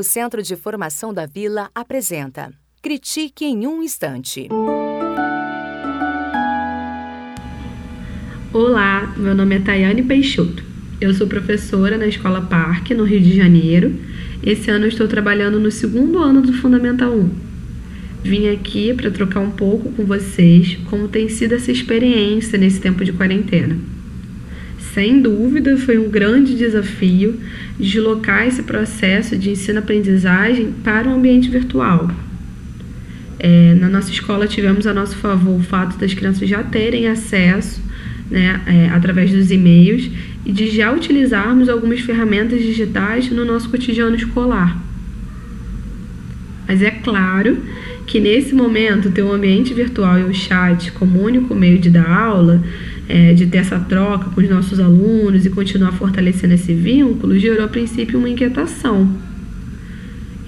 O Centro de Formação da Vila apresenta Critique em um Instante. Olá, meu nome é Tayane Peixoto. Eu sou professora na Escola Parque, no Rio de Janeiro. Esse ano estou trabalhando no segundo ano do Fundamental 1. Vim aqui para trocar um pouco com vocês como tem sido essa experiência nesse tempo de quarentena. Sem dúvida, foi um grande desafio deslocar esse processo de ensino-aprendizagem para o ambiente virtual. É, na nossa escola tivemos a nosso favor o fato das crianças já terem acesso né, é, através dos e-mails e de já utilizarmos algumas ferramentas digitais no nosso cotidiano escolar. Mas é claro que nesse momento ter um ambiente virtual e o chat como único meio de dar aula é, de ter essa troca com os nossos alunos e continuar fortalecendo esse vínculo, gerou a princípio uma inquietação.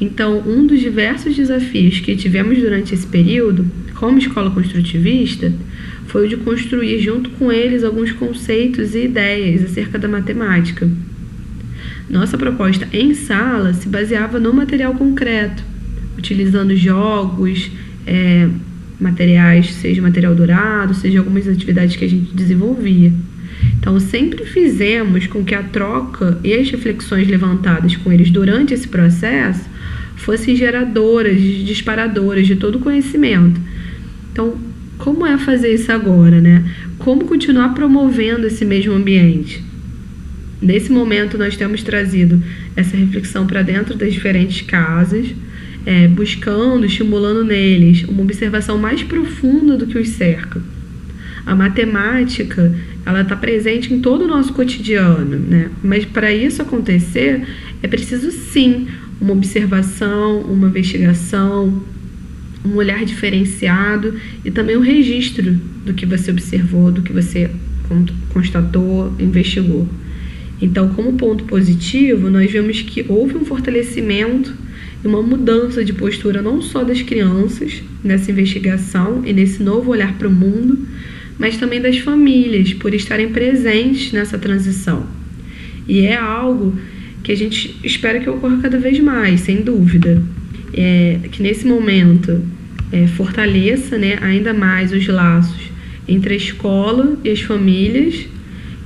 Então, um dos diversos desafios que tivemos durante esse período, como escola construtivista, foi o de construir junto com eles alguns conceitos e ideias acerca da matemática. Nossa proposta em sala se baseava no material concreto, utilizando jogos, é, materiais, seja material dourado, seja algumas atividades que a gente desenvolvia. Então, sempre fizemos com que a troca e as reflexões levantadas com eles durante esse processo fossem geradoras, disparadoras de todo o conhecimento. Então, como é fazer isso agora, né? Como continuar promovendo esse mesmo ambiente? Nesse momento, nós temos trazido essa reflexão para dentro das diferentes casas é, buscando, estimulando neles uma observação mais profunda do que os cerca. A matemática ela está presente em todo o nosso cotidiano, né? Mas para isso acontecer é preciso sim uma observação, uma investigação, um olhar diferenciado e também um registro do que você observou, do que você constatou, investigou. Então, como ponto positivo, nós vemos que houve um fortalecimento e uma mudança de postura não só das crianças nessa investigação e nesse novo olhar para o mundo, mas também das famílias por estarem presentes nessa transição. E é algo que a gente espera que ocorra cada vez mais, sem dúvida. É, que nesse momento é, fortaleça né, ainda mais os laços entre a escola e as famílias,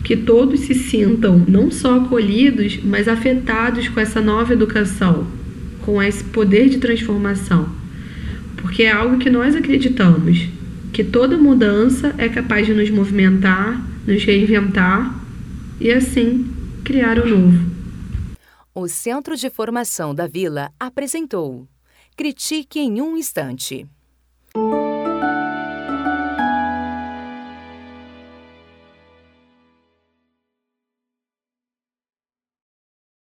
que todos se sintam não só acolhidos, mas afetados com essa nova educação com esse poder de transformação. Porque é algo que nós acreditamos, que toda mudança é capaz de nos movimentar, nos reinventar e assim criar o novo. O Centro de Formação da Vila apresentou Critique em um Instante.